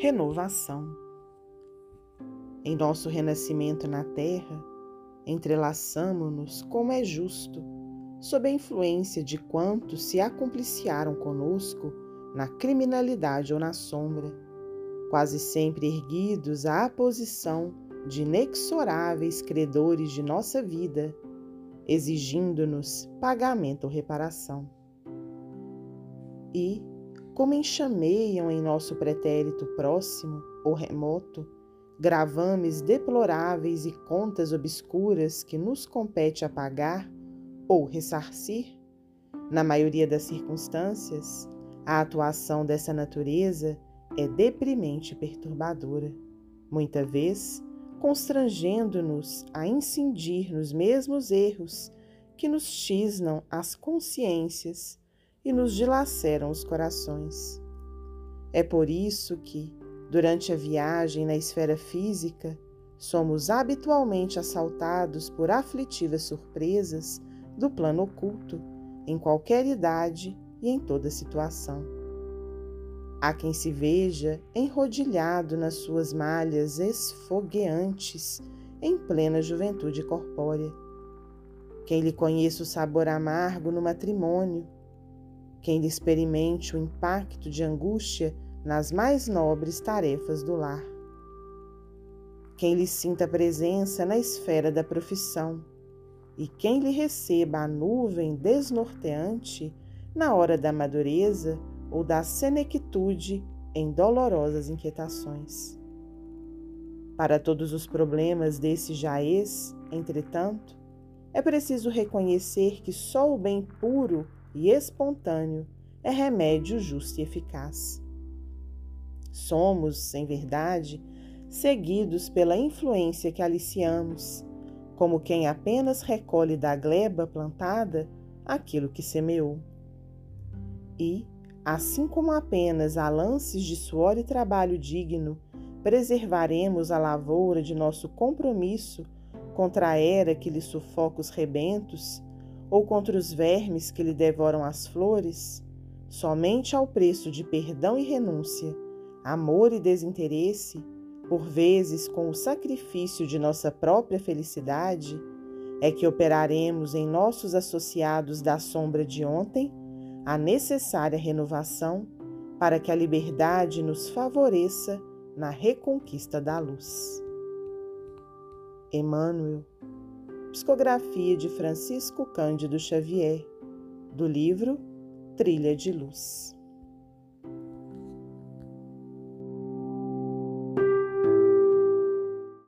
Renovação. Em nosso renascimento na Terra, entrelaçamo-nos como é justo, sob a influência de quantos se acompliciaram conosco na criminalidade ou na sombra, quase sempre erguidos à posição de inexoráveis credores de nossa vida, exigindo-nos pagamento ou reparação. E, como enxameiam em nosso pretérito próximo ou remoto, gravames deploráveis e contas obscuras que nos compete apagar ou ressarcir, na maioria das circunstâncias, a atuação dessa natureza é deprimente e perturbadora, muita vez constrangendo-nos a incidir nos mesmos erros que nos tisnam as consciências e nos dilaceram os corações. É por isso que, durante a viagem na esfera física, somos habitualmente assaltados por aflitivas surpresas do plano oculto, em qualquer idade e em toda situação. Há quem se veja enrodilhado nas suas malhas esfogueantes em plena juventude corpórea. Quem lhe conheça o sabor amargo no matrimônio, quem lhe experimente o impacto de angústia nas mais nobres tarefas do lar. Quem lhe sinta presença na esfera da profissão e quem lhe receba a nuvem desnorteante na hora da madureza ou da senectude em dolorosas inquietações. Para todos os problemas desse jaez, entretanto, é preciso reconhecer que só o bem puro e espontâneo é remédio justo e eficaz. Somos, em verdade, seguidos pela influência que aliciamos, como quem apenas recolhe da gleba plantada aquilo que semeou. E, assim como apenas a lances de suor e trabalho digno, preservaremos a lavoura de nosso compromisso contra a era que lhe sufoca os rebentos, ou contra os vermes que lhe devoram as flores, somente ao preço de perdão e renúncia, amor e desinteresse, por vezes com o sacrifício de nossa própria felicidade, é que operaremos em nossos associados da sombra de ontem a necessária renovação para que a liberdade nos favoreça na reconquista da luz. Emmanuel Psicografia de Francisco Cândido Xavier, do livro Trilha de Luz.